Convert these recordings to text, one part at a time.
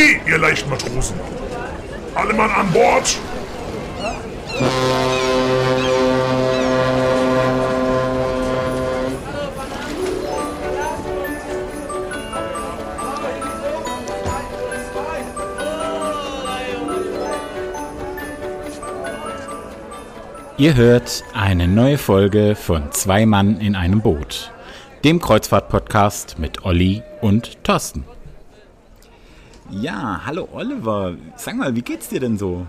Okay, ihr leichten Matrosen. Alle Mann an Bord. Ihr hört eine neue Folge von Zwei Mann in einem Boot, dem Kreuzfahrt-Podcast mit Olli und Thorsten. Ja, hallo Oliver. Sag mal, wie geht's dir denn so?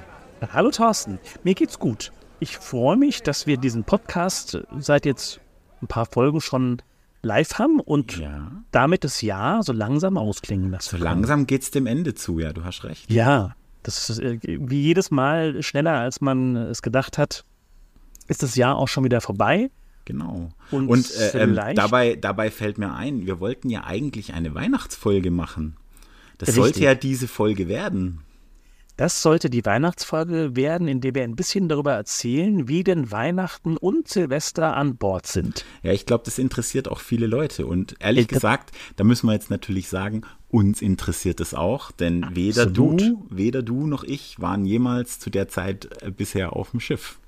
Hallo Thorsten, mir geht's gut. Ich freue mich, dass wir diesen Podcast seit jetzt ein paar Folgen schon live haben und Ja. damit das Jahr so langsam ausklingen lassen. So langsam geht's dem Ende zu, ja, du hast recht. Ja, das ist äh, wie jedes Mal schneller, als man es gedacht hat, ist das Jahr auch schon wieder vorbei. Genau. Und Und, äh, ähm, dabei, dabei fällt mir ein, wir wollten ja eigentlich eine Weihnachtsfolge machen. Das Richtig. sollte ja diese Folge werden. Das sollte die Weihnachtsfolge werden, in der wir ein bisschen darüber erzählen, wie denn Weihnachten und Silvester an Bord sind. Ja, ich glaube, das interessiert auch viele Leute. Und ehrlich da- gesagt, da müssen wir jetzt natürlich sagen, uns interessiert es auch, denn weder Absolut. du, weder du noch ich waren jemals zu der Zeit äh, bisher auf dem Schiff.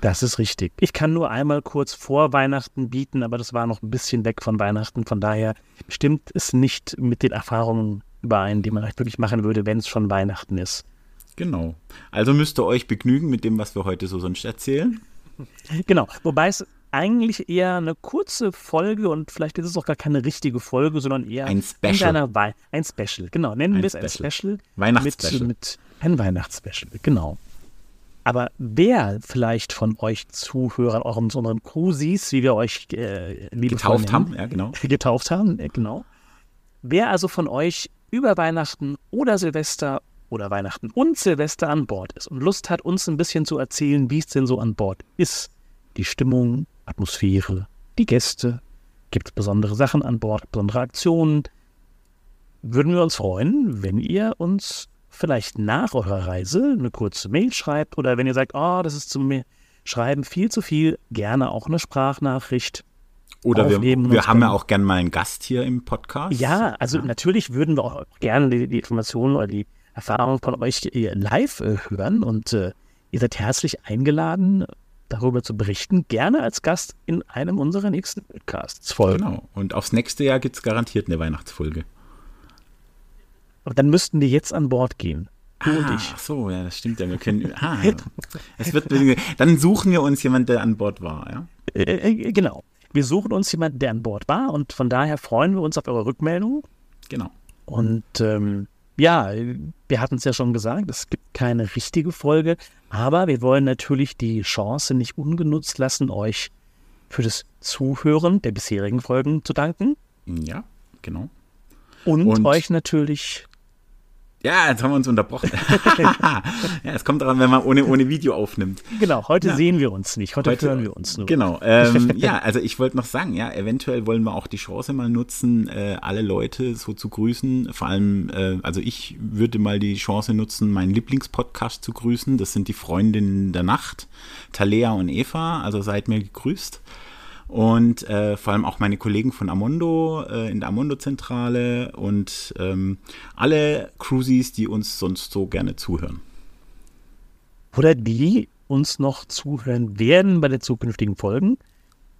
Das ist richtig. Ich kann nur einmal kurz vor Weihnachten bieten, aber das war noch ein bisschen weg von Weihnachten. Von daher stimmt es nicht mit den Erfahrungen überein, die man halt wirklich machen würde, wenn es schon Weihnachten ist. Genau. Also müsst ihr euch begnügen mit dem, was wir heute so sonst erzählen. Genau. Wobei es eigentlich eher eine kurze Folge und vielleicht ist es auch gar keine richtige Folge, sondern eher Ein Special. ein Special. Genau. Nennen wir es ein Special. Special. Weihnachtsspecial. Mit, mit ein Weihnachtsspecial. Genau. Aber wer vielleicht von euch Zuhörern, auch unseren Cruises, wie wir euch äh, Getauft haben, ja, genau. getauft haben, äh, genau. Wer also von euch über Weihnachten oder Silvester oder Weihnachten und Silvester an Bord ist und Lust hat, uns ein bisschen zu erzählen, wie es denn so an Bord ist, die Stimmung, Atmosphäre, die Gäste, gibt es besondere Sachen an Bord, besondere Aktionen, würden wir uns freuen, wenn ihr uns vielleicht nach eurer Reise eine kurze Mail schreibt oder wenn ihr sagt, oh, das ist zum mir Schreiben viel zu viel, gerne auch eine Sprachnachricht. Oder wir, Aufnehmen wir haben ja auch gern mal einen Gast hier im Podcast. Ja, also natürlich würden wir auch gerne die, die Informationen oder die Erfahrungen von euch äh, live äh, hören und äh, ihr seid herzlich eingeladen, darüber zu berichten, gerne als Gast in einem unserer nächsten Podcasts folgen. Genau. Und aufs nächste Jahr gibt es garantiert eine Weihnachtsfolge. Aber dann müssten wir jetzt an Bord gehen. Du und ah, ich. Ach so, ja, das stimmt ja. Wir können. Ah, es wird, dann suchen wir uns jemanden, der an Bord war, ja? Äh, äh, genau. Wir suchen uns jemanden, der an Bord war und von daher freuen wir uns auf eure Rückmeldung. Genau. Und ähm, ja, wir hatten es ja schon gesagt, es gibt keine richtige Folge, aber wir wollen natürlich die Chance nicht ungenutzt lassen, euch für das Zuhören der bisherigen Folgen zu danken Ja, genau. und, Und- euch natürlich. Ja, jetzt haben wir uns unterbrochen. ja, es kommt daran, wenn man ohne, ohne Video aufnimmt. Genau, heute Ja. sehen wir uns nicht, heute, Heute- hören wir uns nur. Genau. Ähm, ja, also ich wollte noch sagen, ja, eventuell wollen wir auch die Chance mal nutzen, äh, alle Leute so zu grüßen. Vor allem, äh, also ich würde mal die Chance nutzen, meinen Lieblingspodcast zu grüßen. Das sind die Freundinnen der Nacht, Talea und Eva. Also seid mir gegrüßt. Und äh, vor allem auch meine Kollegen von Amondo äh, in der Amondo-Zentrale und ähm, alle Cruises, die uns sonst so gerne zuhören. Oder die uns noch zuhören werden bei den zukünftigen Folgen.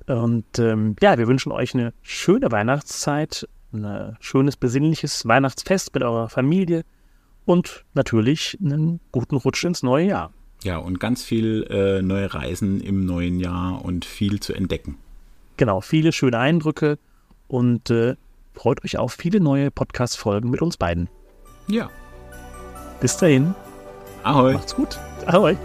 Und ähm, ja, wir wünschen euch eine schöne Weihnachtszeit, ein schönes besinnliches Weihnachtsfest mit eurer Familie und natürlich einen guten Rutsch ins neue Jahr. Ja, und ganz viel äh, neue Reisen im neuen Jahr und viel zu entdecken. Genau, viele schöne Eindrücke und äh, freut euch auf viele neue Podcast-Folgen mit uns beiden. Ja. Bis dahin, Ahoi. macht's gut. Ahoi.